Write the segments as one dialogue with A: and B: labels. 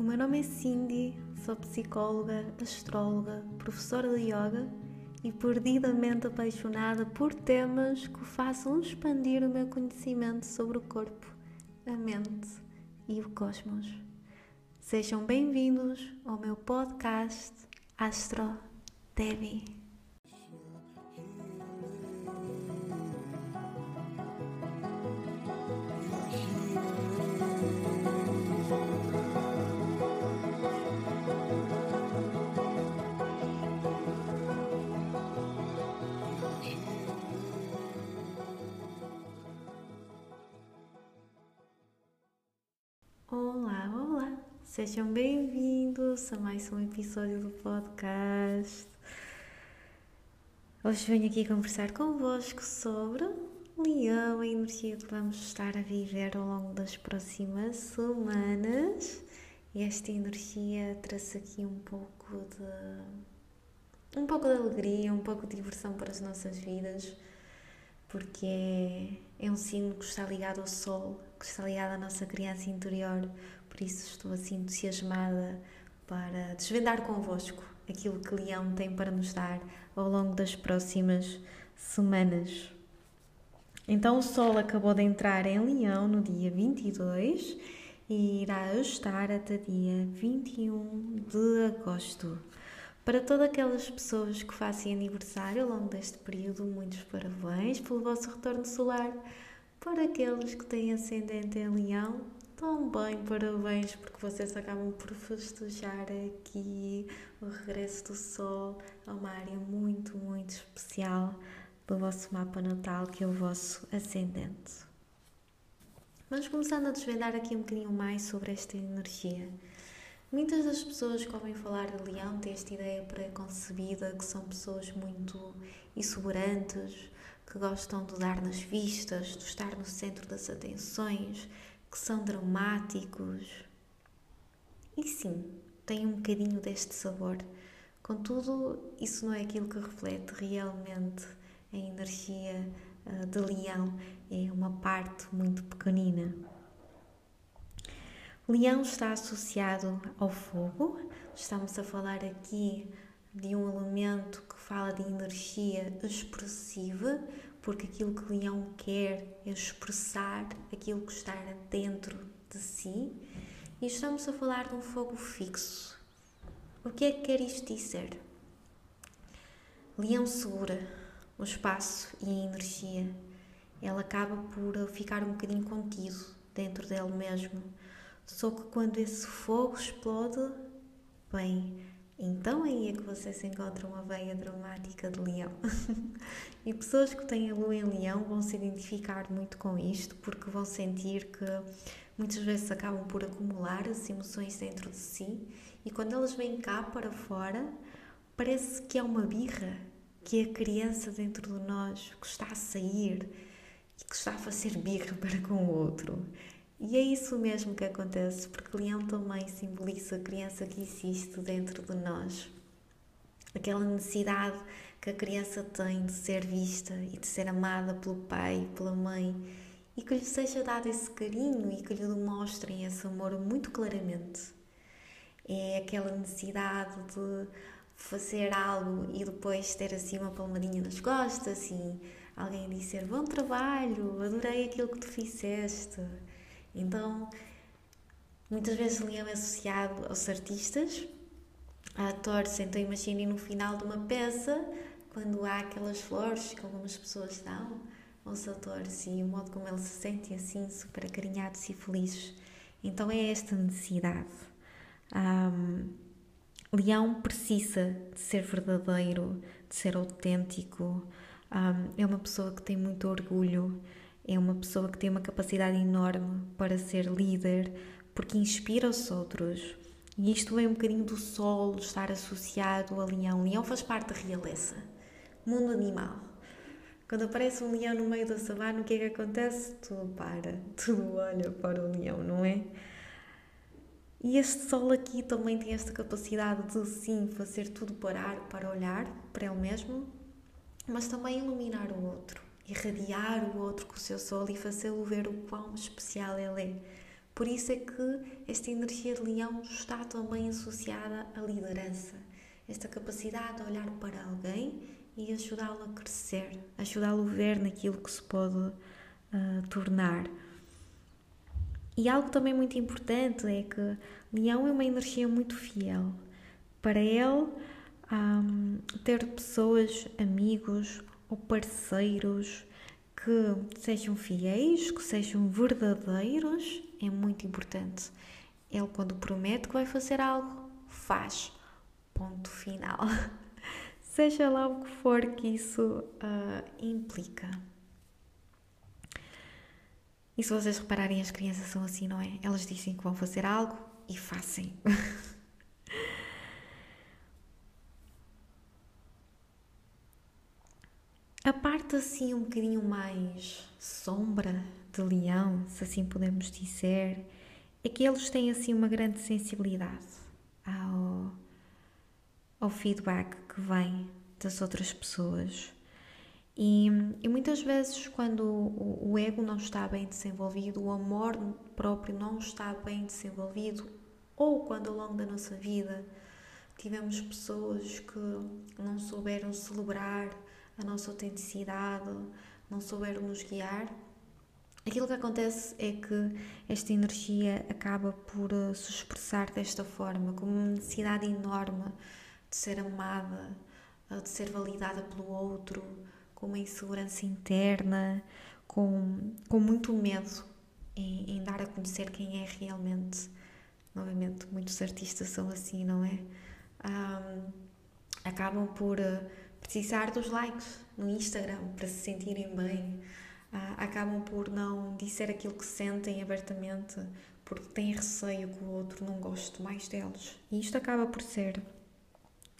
A: O meu nome é Cindy, sou psicóloga, astróloga, professora de yoga e perdidamente apaixonada por temas que façam expandir o meu conhecimento sobre o corpo, a mente e o cosmos. Sejam bem-vindos ao meu podcast Astro Devi. Sejam bem-vindos a mais um episódio do podcast. Hoje venho aqui conversar convosco sobre Leão, a energia que vamos estar a viver ao longo das próximas semanas. E esta energia traz aqui um pouco de. um pouco de alegria, um pouco de diversão para as nossas vidas porque é, é um signo que está ligado ao Sol, que está ligado à nossa criança interior, por isso estou assim entusiasmada para desvendar convosco aquilo que Leão tem para nos dar ao longo das próximas semanas. Então, o Sol acabou de entrar em Leão no dia 22 e irá estar até dia 21 de agosto. Para todas aquelas pessoas que fazem aniversário ao longo deste período, muitos parabéns pelo vosso retorno solar. Para aqueles que têm ascendente em Leão, também parabéns porque vocês acabam por festejar aqui o regresso do Sol a uma área muito, muito especial do vosso mapa natal, que é o vosso ascendente. Vamos começando a desvendar aqui um bocadinho mais sobre esta energia. Muitas das pessoas que ouvem falar de leão têm esta ideia pré-concebida que são pessoas muito exuberantes, que gostam de dar nas vistas, de estar no centro das atenções, que são dramáticos. E sim, tem um bocadinho deste sabor. Contudo, isso não é aquilo que reflete realmente a energia eh, de leão, é uma parte muito pequenina. Leão está associado ao fogo, estamos a falar aqui de um elemento que fala de energia expressiva, porque aquilo que Leão quer é expressar aquilo que está dentro de si, e estamos a falar de um fogo fixo. O que é que quer isto dizer? Leão segura o espaço e a energia. Ela acaba por ficar um bocadinho contido dentro dele mesmo só que quando esse fogo explode, bem, então aí é que vocês encontram a veia dramática de leão. e pessoas que têm a lua em leão vão se identificar muito com isto, porque vão sentir que muitas vezes acabam por acumular as emoções dentro de si e quando elas vêm cá para fora, parece que é uma birra, que é a criança dentro de nós que está a sair e que está a fazer birra para com o outro. E é isso mesmo que acontece, porque leão também simboliza a criança que existe dentro de nós. Aquela necessidade que a criança tem de ser vista e de ser amada pelo pai, pela mãe, e que lhe seja dado esse carinho e que lhe demonstrem esse amor muito claramente. É aquela necessidade de fazer algo e depois ter assim uma palmadinha nas costas e alguém dizer bom trabalho, adorei aquilo que tu fizeste então, muitas vezes o leão é associado aos artistas, a atores. Então, imaginem no final de uma peça, quando há aquelas flores que algumas pessoas dão aos atores e o modo como eles se sentem assim, super acarinhados e felizes. Então, é esta necessidade. Um, Leão precisa de ser verdadeiro, de ser autêntico. Um, é uma pessoa que tem muito orgulho é uma pessoa que tem uma capacidade enorme para ser líder, porque inspira os outros. E isto vem um bocadinho do sol estar associado a leão. Leão faz parte da realeza, mundo animal. Quando aparece um leão no meio da savana, o que é que acontece? Tudo para, tudo olha para o leão, não é? E este sol aqui também tem esta capacidade de sim fazer tudo parar para olhar para ele mesmo, mas também iluminar o outro irradiar o outro com o seu sol e fazê-lo ver o quão especial ele é. Por isso é que esta energia de leão está também associada à liderança, esta capacidade de olhar para alguém e ajudá-lo a crescer, ajudá-lo a ver naquilo que se pode uh, tornar. E algo também muito importante é que Leão é uma energia muito fiel. Para ele, um, ter pessoas, amigos ou parceiros que sejam fiéis, que sejam verdadeiros, é muito importante. Ele, quando promete que vai fazer algo, faz. Ponto final. Seja lá o que for que isso uh, implica. E se vocês repararem, as crianças são assim, não é? Elas dizem que vão fazer algo e fazem. A parte assim um bocadinho mais sombra de leão, se assim podemos dizer, é que eles têm assim uma grande sensibilidade ao, ao feedback que vem das outras pessoas. E, e muitas vezes, quando o, o ego não está bem desenvolvido, o amor próprio não está bem desenvolvido, ou quando ao longo da nossa vida tivemos pessoas que não souberam celebrar a nossa autenticidade, não souberam nos guiar, aquilo que acontece é que esta energia acaba por uh, se expressar desta forma, com uma necessidade enorme de ser amada, uh, de ser validada pelo outro, com uma insegurança interna, com, com muito medo em, em dar a conhecer quem é realmente. Novamente, muitos artistas são assim, não é? Um, acabam por uh, precisar dos likes no Instagram para se sentirem bem, uh, acabam por não dizer aquilo que sentem abertamente porque têm receio que o outro não goste mais deles. E isto acaba por ser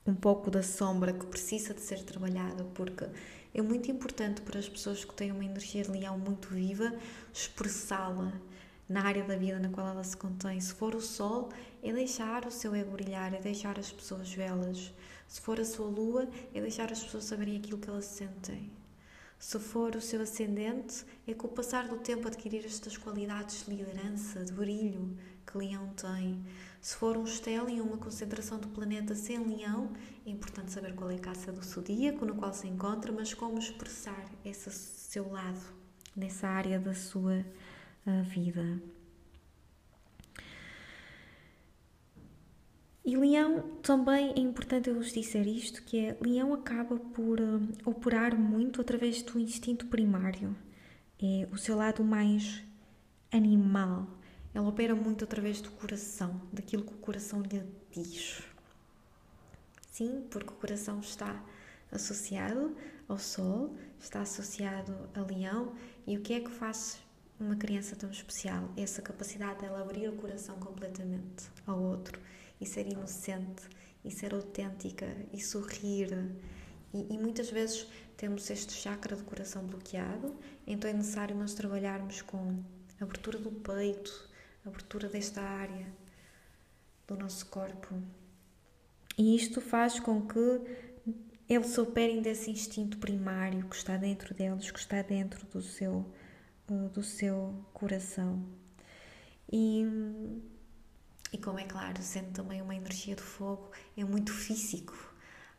A: um pouco da sombra que precisa de ser trabalhada, porque é muito importante para as pessoas que têm uma energia de leão muito viva expressá-la na área da vida na qual ela se contém. Se for o sol, é deixar o seu ego brilhar, é deixar as pessoas vê-las. Se for a sua lua, é deixar as pessoas saberem aquilo que elas sentem. Se for o seu ascendente, é com o passar do tempo adquirir estas qualidades de liderança, de brilho que Leão tem. Se for um e uma concentração do planeta sem Leão, é importante saber qual é a caça do zodíaco no qual se encontra, mas como expressar esse seu lado nessa área da sua uh, vida. E Leão também é importante eu vos dizer isto, que é Leão acaba por uh, operar muito através do instinto primário. É o seu lado mais animal. Ela opera muito através do coração, daquilo que o coração lhe diz. Sim, porque o coração está associado ao Sol, está associado a Leão, e o que é que faz uma criança tão especial? Essa capacidade dela abrir o coração completamente ao outro e ser inocente e ser autêntica e sorrir. E, e, muitas vezes temos este chakra do coração bloqueado, então é necessário nós trabalharmos com abertura do peito, abertura desta área do nosso corpo. E isto faz com que eles operem desse instinto primário que está dentro deles, que está dentro do seu, uh, do seu coração. E e como é claro, sendo também uma energia de fogo, é muito físico.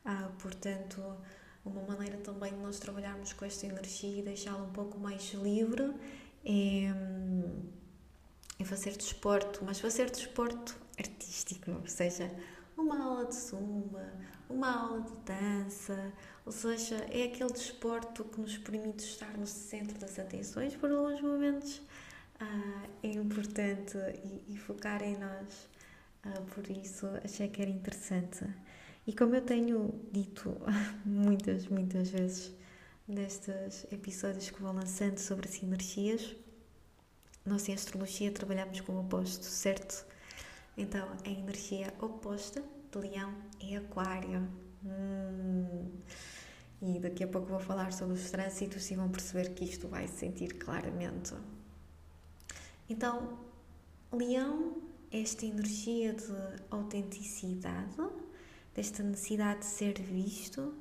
A: Ah, portanto, uma maneira também de nós trabalharmos com esta energia e deixá-la um pouco mais livre é, é fazer desporto, mas fazer desporto artístico, ou seja, uma aula de zumba, uma aula de dança, ou seja, é aquele desporto que nos permite estar no centro das atenções por alguns momentos ah, é importante e, e, focar em nós. Ah, por isso achei que era interessante. E como eu tenho dito muitas, muitas vezes nestes episódios que vou lançando sobre sinergias, nós em astrologia trabalhamos com o oposto, certo? Então a energia oposta de leão é aquário. Hum. E daqui a pouco vou falar sobre os trânsitos e vão perceber que isto vai se sentir claramente. Então, leão esta energia de autenticidade, desta necessidade de ser visto,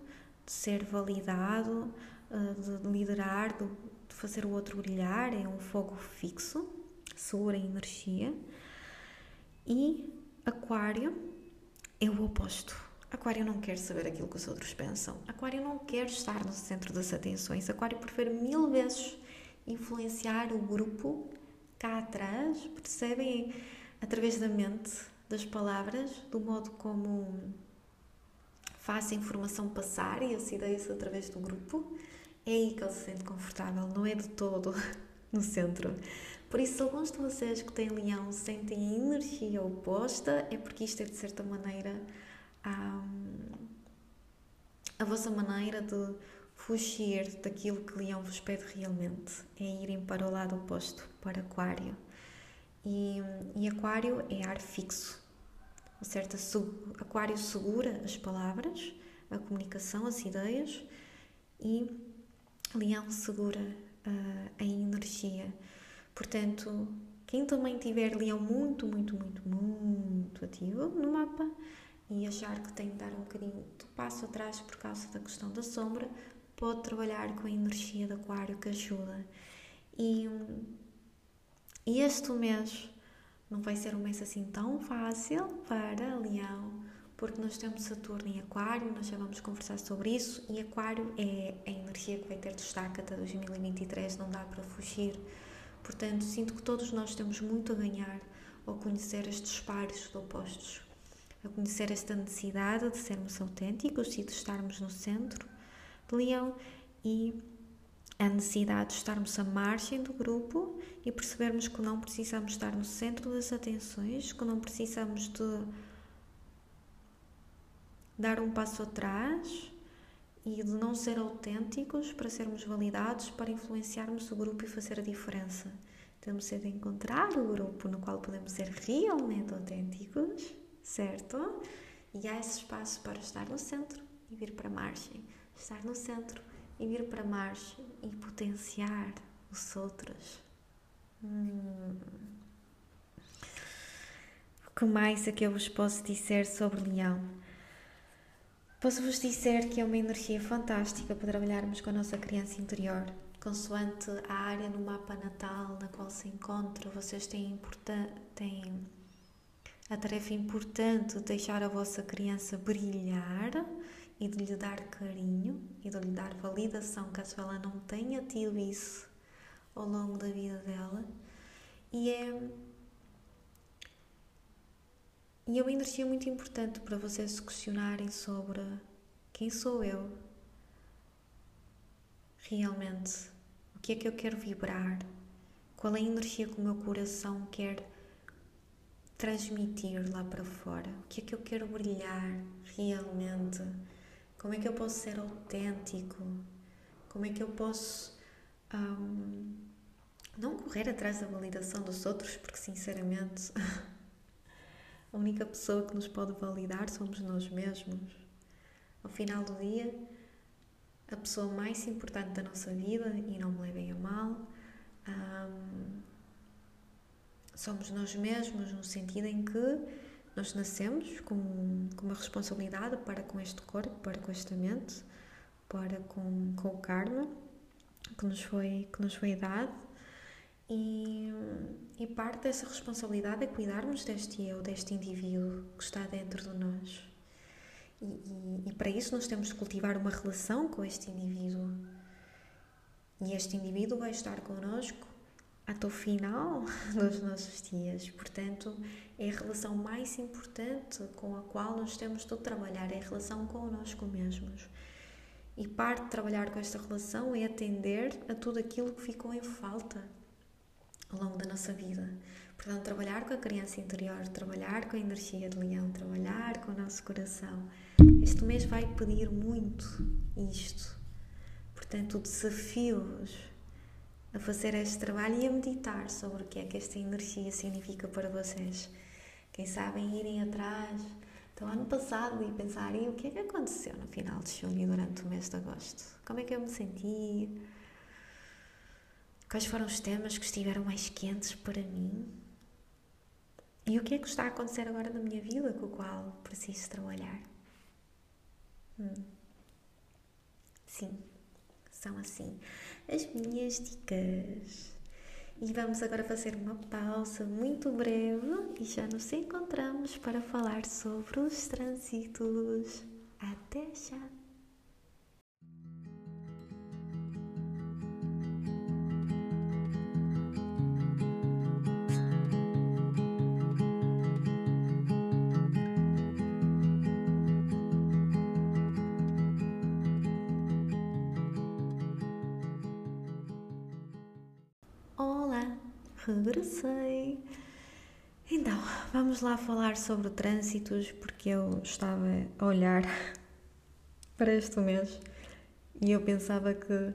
A: de ser validado, eh, de liderar, de fazer o outro brilhar, é um fogo fixo, segura energia. E Aquário é o oposto. Aquário não quer saber aquilo que os outros pensam. Aquário não quer estar no centro das atenções. Aquário prefere mil vezes influenciar o grupo cá atrás, percebem? Através da mente, das palavras, do modo como faz a informação passar e as ideias através do grupo. É aí que ele se sente confortável, não é de todo no centro. Por isso, alguns de vocês que têm leão sentem energia oposta, é porque isto é de certa maneira a, a vossa maneira de fugir daquilo que leão vos pede realmente, é irem para o lado oposto, para aquário. E, e aquário é ar fixo, certa aquário segura as palavras, a comunicação, as ideias e leão segura uh, a energia Portanto, quem também tiver leão muito, muito, muito, muito ativo no mapa e achar que tem de dar um bocadinho de passo atrás por causa da questão da sombra, pode trabalhar com a energia de aquário que ajuda. E, e este mês não vai ser um mês assim tão fácil para leão, porque nós temos Saturno em Aquário, nós já vamos conversar sobre isso, e Aquário é a energia que vai ter destaque até 2023, não dá para fugir Portanto, sinto que todos nós temos muito a ganhar ao conhecer estes pares de opostos, a conhecer esta necessidade de sermos autênticos e de estarmos no centro leão e a necessidade de estarmos à margem do grupo e percebermos que não precisamos estar no centro das atenções, que não precisamos de dar um passo atrás e de não ser autênticos para sermos validados, para influenciarmos o grupo e fazer a diferença. Temos de encontrar o grupo no qual podemos ser realmente autênticos, certo? E há esse espaço para estar no centro e vir para a margem. Estar no centro e vir para margem e potenciar os outros. Hum. O que mais é que eu vos posso dizer sobre Leão? Posso-vos dizer que é uma energia fantástica para trabalharmos com a nossa criança interior. Consoante a área no mapa natal na qual se encontra, vocês têm, têm a tarefa importante de deixar a vossa criança brilhar e de lhe dar carinho e de lhe dar validação caso ela não tenha tido isso ao longo da vida dela. E é e é uma energia muito importante para vocês se questionarem sobre quem sou eu realmente, o que é que eu quero vibrar, qual é a energia que o meu coração quer transmitir lá para fora, o que é que eu quero brilhar realmente, como é que eu posso ser autêntico, como é que eu posso um, não correr atrás da validação dos outros, porque sinceramente A única pessoa que nos pode validar somos nós mesmos. Ao final do dia, a pessoa mais importante da nossa vida, e não me levem a mal, hum, somos nós mesmos, no sentido em que nós nascemos com, com uma responsabilidade para com este corpo, para com esta mente, para com, com o karma que nos foi, que nos foi dado e, e parte dessa responsabilidade é cuidarmos deste eu, deste indivíduo que está dentro de nós. E, e, e, para isso nós temos de cultivar uma relação com este indivíduo. E este indivíduo vai estar connosco até o final dos nossos dias. Portanto, é a relação mais importante com a qual nós temos de trabalhar, é a relação connosco mesmos. E parte de trabalhar com esta relação é atender a tudo aquilo que ficou em falta ao longo da nossa vida. Portanto, trabalhar com a criança interior, trabalhar com a energia de leão, trabalhar com o nosso coração. Este mês vai pedir muito isto. Portanto, desafio-vos a fazer este trabalho e a meditar sobre o que é que esta energia significa para vocês. Quem sabe irem atrás do ano passado e pensarem o que é que aconteceu no final de junho e durante o mês de agosto. Como é que eu me senti? Quais foram os temas que estiveram mais quentes para mim? E o que é que está a acontecer agora na minha vida com o qual preciso trabalhar? Hum. Sim, são assim as minhas dicas. E vamos agora fazer uma pausa muito breve e já nos encontramos para falar sobre os trânsitos. Até já! Vamos lá falar sobre trânsitos, porque eu estava a olhar para este mês e eu pensava que a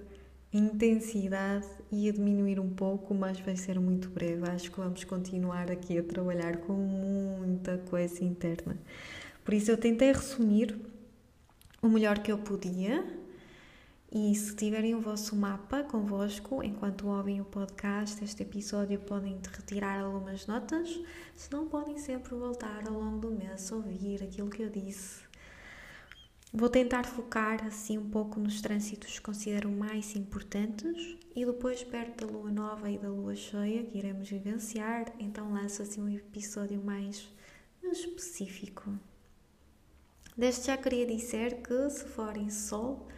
A: intensidade ia diminuir um pouco, mas vai ser muito breve. Acho que vamos continuar aqui a trabalhar com muita coisa interna. Por isso, eu tentei resumir o melhor que eu podia e se tiverem o vosso mapa convosco, enquanto ouvem o podcast, este episódio, podem retirar algumas notas, se não, podem sempre voltar ao longo do mês a ouvir aquilo que eu disse. Vou tentar focar assim um pouco nos trânsitos que considero mais importantes e depois, perto da lua nova e da lua cheia, que iremos vivenciar, então lanço assim um episódio mais específico. Desde já queria dizer que, se forem Sol,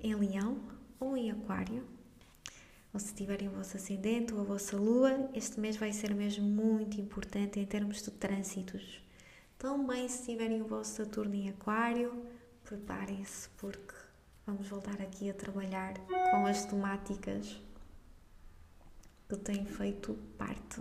A: em Leão ou em Aquário, ou se tiverem o vosso ascendente ou a vossa lua, este mês vai ser mesmo muito importante em termos de trânsitos. Também, se tiverem o vosso Saturno em Aquário, preparem-se porque vamos voltar aqui a trabalhar com as temáticas que têm feito parte.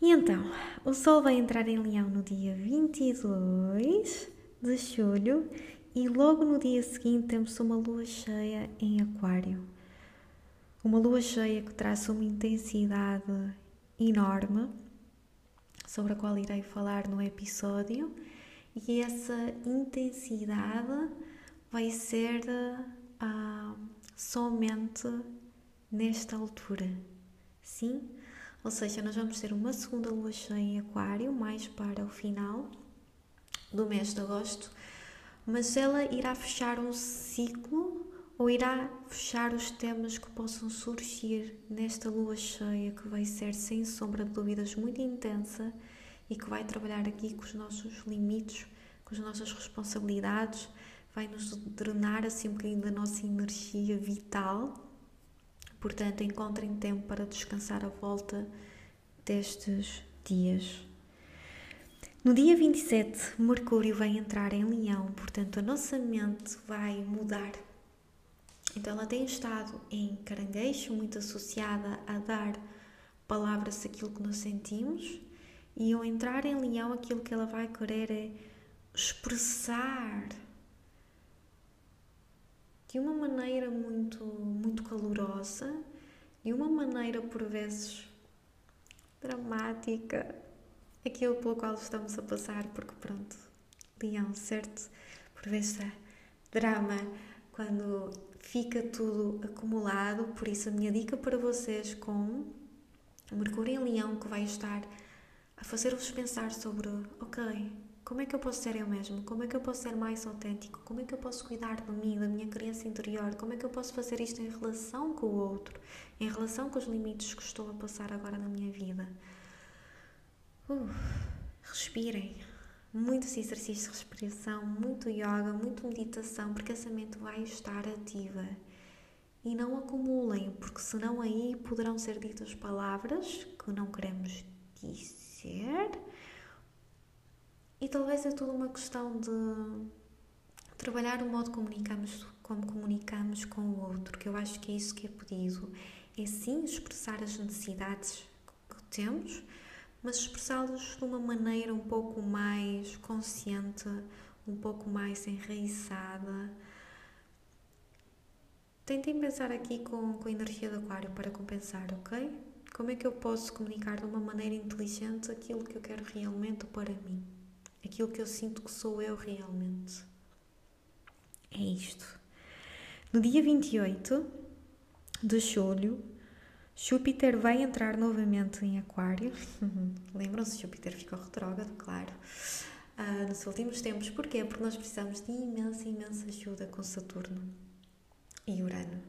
A: E então, o Sol vai entrar em Leão no dia 22 de julho e logo no dia seguinte temos uma lua cheia em Aquário. Uma lua cheia que traz uma intensidade enorme, sobre a qual irei falar no episódio, e essa intensidade vai ser uh, somente nesta altura. Sim? Ou seja, nós vamos ter uma segunda lua cheia em Aquário, mais para o final do mês de agosto, mas ela irá fechar um ciclo ou irá fechar os temas que possam surgir nesta lua cheia que vai ser sem sombra de dúvidas muito intensa e que vai trabalhar aqui com os nossos limites, com as nossas responsabilidades, vai nos drenar assim um bocadinho da nossa energia vital. Portanto, encontrem tempo para descansar à volta destes dias. No dia 27, Mercúrio vai entrar em Leão, portanto, a nossa mente vai mudar. Então, ela tem estado em caranguejo, muito associada a dar palavras àquilo que nós sentimos, e ao entrar em Leão, aquilo que ela vai querer é expressar de uma maneira muito, muito calorosa, de uma maneira por vezes dramática aquilo pelo qual estamos a passar, porque pronto, leão, certo? Por vezes é drama quando fica tudo acumulado, por isso a minha dica para vocês com Mercúrio em Leão que vai estar a fazer-vos pensar sobre, ok, como é que eu posso ser eu mesmo? Como é que eu posso ser mais autêntico? Como é que eu posso cuidar de mim, da minha criança interior? Como é que eu posso fazer isto em relação com o outro? Em relação com os limites que estou a passar agora na minha vida? Uh, respirem. Muitos exercícios de respiração, muito yoga, muito meditação, porque essa mente vai estar ativa. E não acumulem, porque senão aí poderão ser ditas palavras que não queremos dizer. E talvez é tudo uma questão de trabalhar o modo comunicamos, como comunicamos com o outro, que eu acho que é isso que é pedido. É sim expressar as necessidades que temos, mas expressá-los de uma maneira um pouco mais consciente, um pouco mais enraizada. Tentem pensar aqui com, com a energia do aquário para compensar, ok? Como é que eu posso comunicar de uma maneira inteligente aquilo que eu quero realmente para mim? Aquilo que eu sinto que sou eu realmente. É isto. No dia 28 de julho, Júpiter vai entrar novamente em Aquário. Lembram-se, Júpiter ficou retrógrado, claro, uh, nos últimos tempos. Porquê? Porque nós precisamos de imensa, imensa ajuda com Saturno e Urano.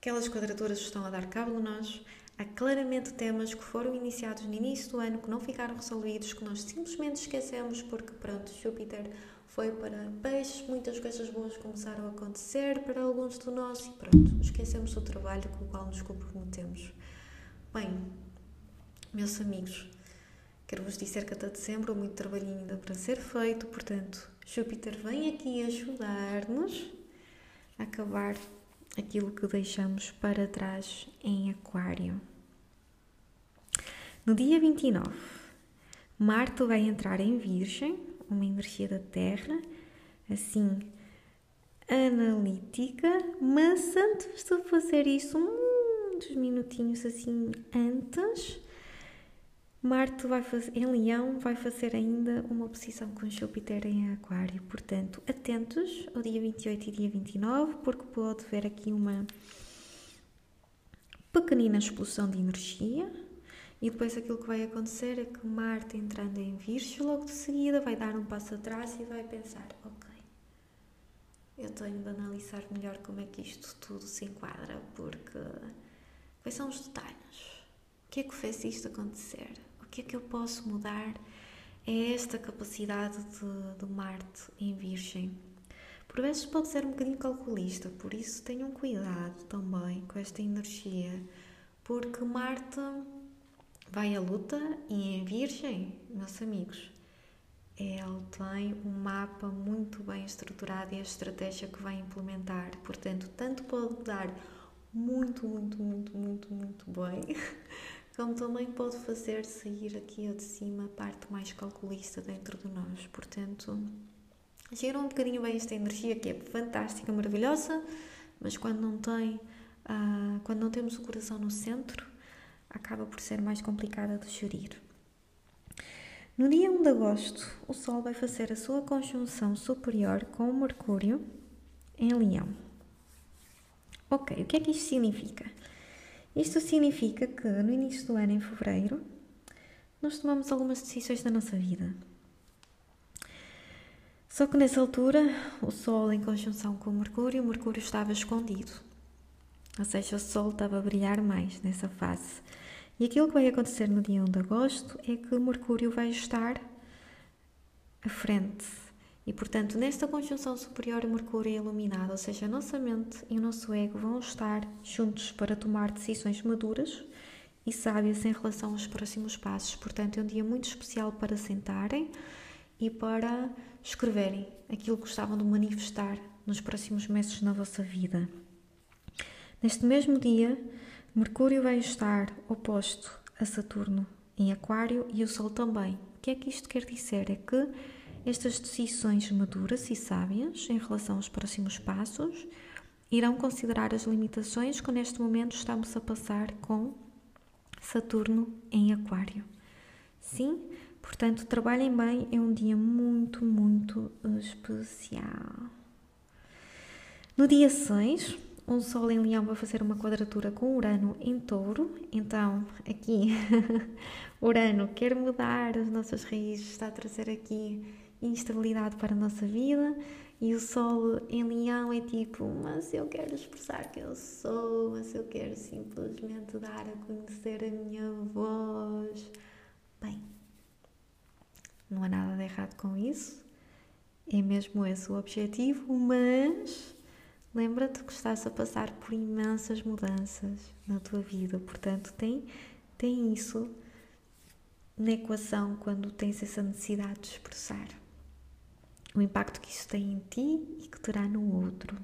A: Aquelas quadraturas estão a dar cabo de nós. Há claramente temas que foram iniciados no início do ano que não ficaram resolvidos, que nós simplesmente esquecemos porque, pronto, Júpiter foi para peixes, muitas coisas boas começaram a acontecer para alguns de nós e pronto, esquecemos o trabalho com o qual nos comprometemos. Bem, meus amigos, quero vos dizer que até dezembro há muito trabalhinho ainda para ser feito, portanto, Júpiter vem aqui ajudar-nos a acabar aquilo que deixamos para trás em Aquário. No dia 29, Marte vai entrar em Virgem, uma energia da Terra, assim, analítica, mas antes de fazer isso, muitos minutinhos assim antes, Marte vai fazer, em Leão vai fazer ainda uma oposição com Júpiter em Aquário. Portanto, atentos ao dia 28 e dia 29, porque pode haver aqui uma pequenina explosão de energia. E depois aquilo que vai acontecer é que Marte entrando em Virgem, logo de seguida vai dar um passo atrás e vai pensar, ok, eu tenho de analisar melhor como é que isto tudo se enquadra, porque quais são os detalhes? O que é que fez isto acontecer? que é que eu posso mudar é esta capacidade de, de Marte em Virgem. Por vezes pode ser um bocadinho calculista, por isso tenham cuidado também com esta energia, porque Marte vai à luta e em Virgem, meus amigos, ele tem um mapa muito bem estruturado e a estratégia que vai implementar. Portanto, tanto pode dar muito, muito, muito, muito, muito bem, como também pode fazer sair aqui ao de cima a parte mais calculista dentro de nós. Portanto, gira um bocadinho bem esta energia que é fantástica, maravilhosa, mas quando não tem, uh, quando não temos o coração no centro, acaba por ser mais complicada de gerir. No dia 1 de agosto, o Sol vai fazer a sua conjunção superior com o Mercúrio em Leão. Ok, o que é que isto significa? Isto significa que no início do ano, em fevereiro, nós tomamos algumas decisões da nossa vida. Só que nessa altura, o Sol em conjunção com o Mercúrio, o Mercúrio estava escondido. Ou seja, o Sol estava a brilhar mais nessa fase. E aquilo que vai acontecer no dia 1 de agosto é que Mercúrio vai estar à frente e, portanto, nesta conjunção superior, Mercúrio é iluminado, ou seja, a nossa mente e o nosso ego vão estar juntos para tomar decisões maduras e sábias em relação aos próximos passos. Portanto, é um dia muito especial para sentarem e para escreverem aquilo que gostavam de manifestar nos próximos meses na vossa vida. Neste mesmo dia, Mercúrio vai estar oposto a Saturno em Aquário e o Sol também. O que é que isto quer dizer? É que estas decisões maduras e sábias em relação aos próximos passos irão considerar as limitações que neste momento estamos a passar com Saturno em Aquário. Sim, portanto, trabalhem bem, é um dia muito, muito especial. No dia 6, um Sol em Leão vai fazer uma quadratura com Urano em Touro, então aqui Urano quer mudar as nossas raízes, está a trazer aqui instabilidade para a nossa vida. E o sol em leão é tipo, mas eu quero expressar quem eu sou, mas eu quero simplesmente dar a conhecer a minha voz. Bem, não há nada de errado com isso, é mesmo esse o objetivo, mas lembra-te que estás a passar por imensas mudanças na tua vida, portanto, tem, tem isso na equação quando tens essa necessidade de expressar o impacto que isso tem em ti e que terá no outro.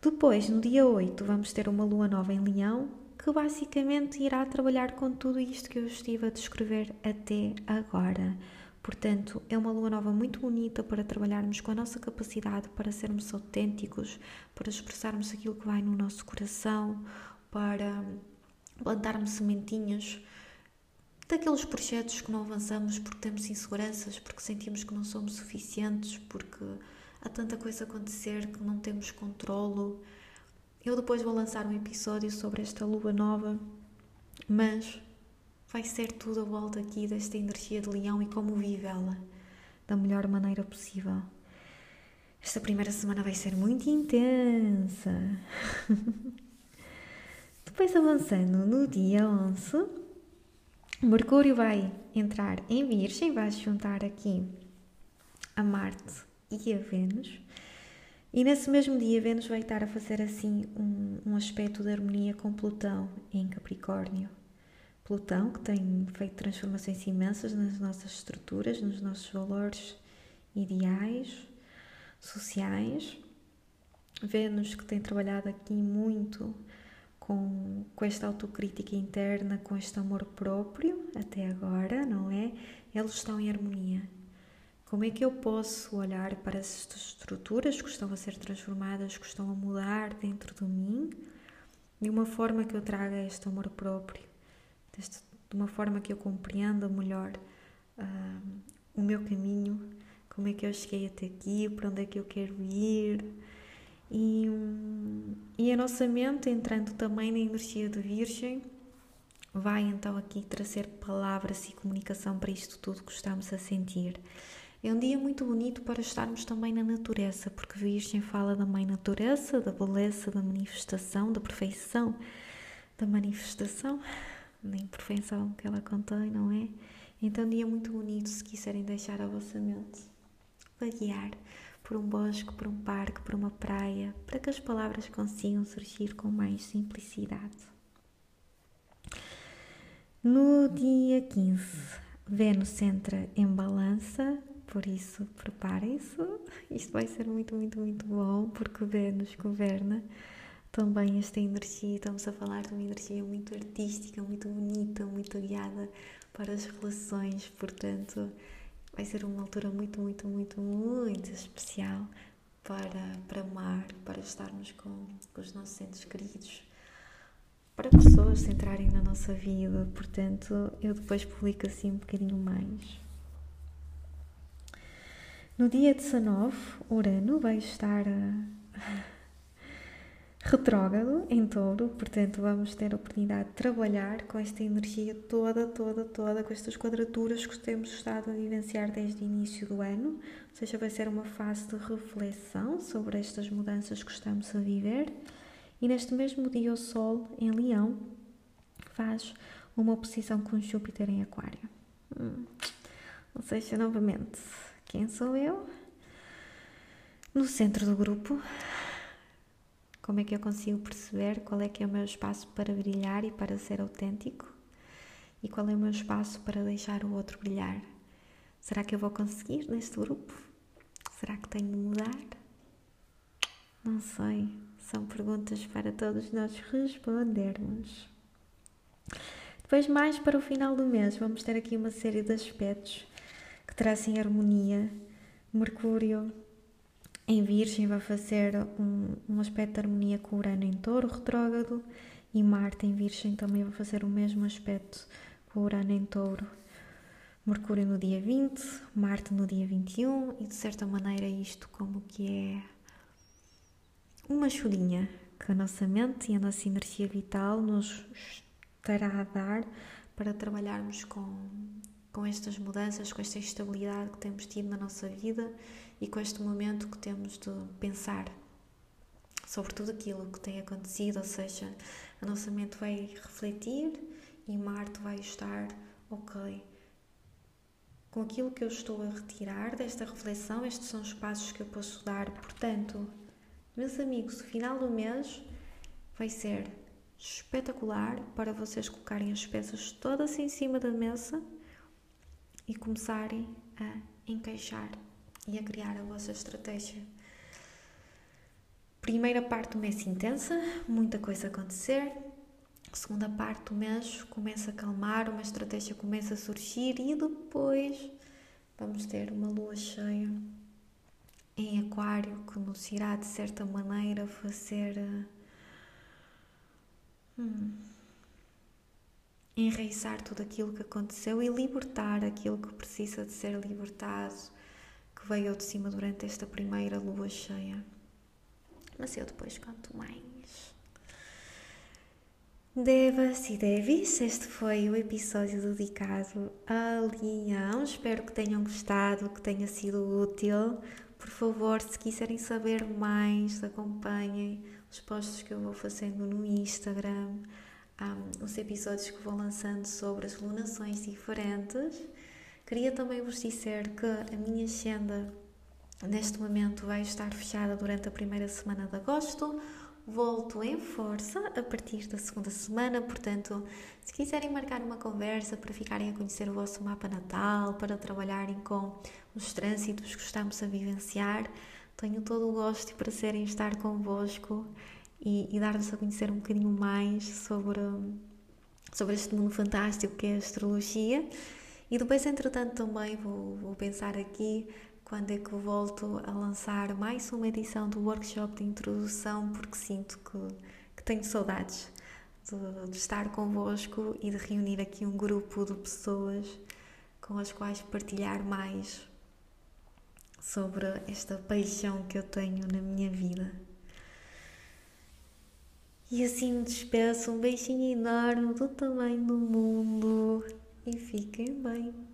A: Depois, no dia 8, vamos ter uma lua nova em Leão, que basicamente irá trabalhar com tudo isto que eu estive a descrever até agora. Portanto, é uma lua nova muito bonita para trabalharmos com a nossa capacidade para sermos autênticos, para expressarmos aquilo que vai no nosso coração, para plantarmos sementinhas daqueles projetos que não avançamos porque temos inseguranças, porque sentimos que não somos suficientes, porque há tanta coisa a acontecer que não temos controlo. Eu depois vou lançar um episódio sobre esta lua nova, mas vai ser tudo a volta aqui desta energia de leão e como vive ela da melhor maneira possível. Esta primeira semana vai ser muito intensa. Depois avançando no dia 11, Mercúrio vai entrar em Virgem, vai juntar aqui a Marte e a Vênus. E nesse mesmo dia, Vênus vai estar a fazer assim um, um aspecto de harmonia com Plutão em Capricórnio. Plutão, que tem feito transformações imensas nas nossas estruturas, nos nossos valores ideais, sociais. Vênus, que tem trabalhado aqui muito com, com esta autocrítica interna, com este amor próprio, até agora, não é? Eles estão em harmonia. Como é que eu posso olhar para estas estruturas que estão a ser transformadas, que estão a mudar dentro de mim, de uma forma que eu traga este amor próprio, deste, de uma forma que eu compreenda melhor uh, o meu caminho, como é que eu cheguei até aqui, para onde é que eu quero ir. E, e a nossa mente, entrando também na energia de Virgem, vai então aqui trazer palavras e comunicação para isto tudo que estamos a sentir. É um dia muito bonito para estarmos também na natureza, porque Virgem fala da mãe natureza, da beleza, da manifestação, da perfeição da manifestação, da imperfeição que ela contém, não é? Então, dia muito bonito se quiserem deixar a vossa mente vaguear por um bosque, por um parque, por uma praia, para que as palavras consigam surgir com mais simplicidade. No dia 15, Vênus entra em balança, por isso preparem-se. Isto vai ser muito, muito, muito bom, porque Vênus governa também esta energia. Estamos a falar de uma energia muito artística, muito bonita, muito guiada para as relações, portanto vai ser uma altura muito, muito, muito, muito especial para, para amar, para estarmos com, com os nossos entes queridos, para pessoas entrarem na nossa vida. Portanto, eu depois publico assim um bocadinho mais. No dia 19, Urano vai estar a retrógrado em touro, portanto vamos ter a oportunidade de trabalhar com esta energia toda, toda, toda, com estas quadraturas que temos estado a vivenciar desde o início do ano, ou seja, vai ser uma fase de reflexão sobre estas mudanças que estamos a viver. E neste mesmo dia o Sol em Leão faz uma oposição com Júpiter em Aquário. Hum. Ou seja, novamente, quem sou eu? No centro do grupo, como é que eu consigo perceber qual é que é o meu espaço para brilhar e para ser autêntico? E qual é o meu espaço para deixar o outro brilhar? Será que eu vou conseguir neste grupo? Será que tenho de mudar? Não sei. São perguntas para todos nós respondermos. Depois, mais para o final do mês, vamos ter aqui uma série de aspectos que trazem harmonia. Mercúrio em Virgem vai fazer um, um aspecto de harmonia com Urano em Touro retrógrado e Marte em Virgem também vai fazer o mesmo aspecto com Urano em Touro. Mercúrio no dia 20, Marte no dia 21 e de certa maneira isto como que é uma churinha que a nossa mente e a nossa energia vital nos estará a dar para trabalharmos com, com estas mudanças, com esta instabilidade que temos tido na nossa vida e com este momento que temos de pensar sobre tudo aquilo que tem acontecido, ou seja, a nossa mente vai refletir e Marte vai estar ok. Com aquilo que eu estou a retirar desta reflexão, estes são os passos que eu posso dar. Portanto, meus amigos, o final do mês vai ser espetacular para vocês colocarem as peças todas em cima da mesa e começarem a encaixar e a criar a vossa estratégia. Primeira parte do mês intensa, muita coisa a acontecer. Segunda parte do mês começa a calmar, uma estratégia começa a surgir e depois vamos ter uma lua cheia em Aquário que nos irá de certa maneira fazer hum, enraizar tudo aquilo que aconteceu e libertar aquilo que precisa de ser libertado que veio de cima durante esta primeira lua cheia. Mas eu depois conto mais. Devas e Devis, este foi o episódio dedicado a Leão. Espero que tenham gostado, que tenha sido útil, Por favor, se quiserem saber mais, acompanhem os posts que eu vou fazendo no Instagram, um, os episódios que vou lançando sobre as lunações diferentes. Queria também vos dizer que a minha agenda neste momento vai estar fechada durante a primeira semana de agosto. Volto em força a partir da segunda semana, portanto, se quiserem marcar uma conversa para ficarem a conhecer o vosso mapa natal, para trabalharem com os trânsitos que estamos a vivenciar, tenho todo o gosto e prazer em estar convosco e, e dar-vos a conhecer um bocadinho mais sobre, sobre este mundo fantástico que é a astrologia. E depois, entretanto, também vou, vou pensar aqui quando é que eu volto a lançar mais uma edição do workshop de introdução, porque sinto que, que tenho saudades de, de, estar convosco e de reunir aqui um grupo de pessoas com as quais partilhar mais sobre esta paixão que eu tenho na minha vida. E assim me despeço, um beijinho enorme do tamanho do mundo e fiquem bem.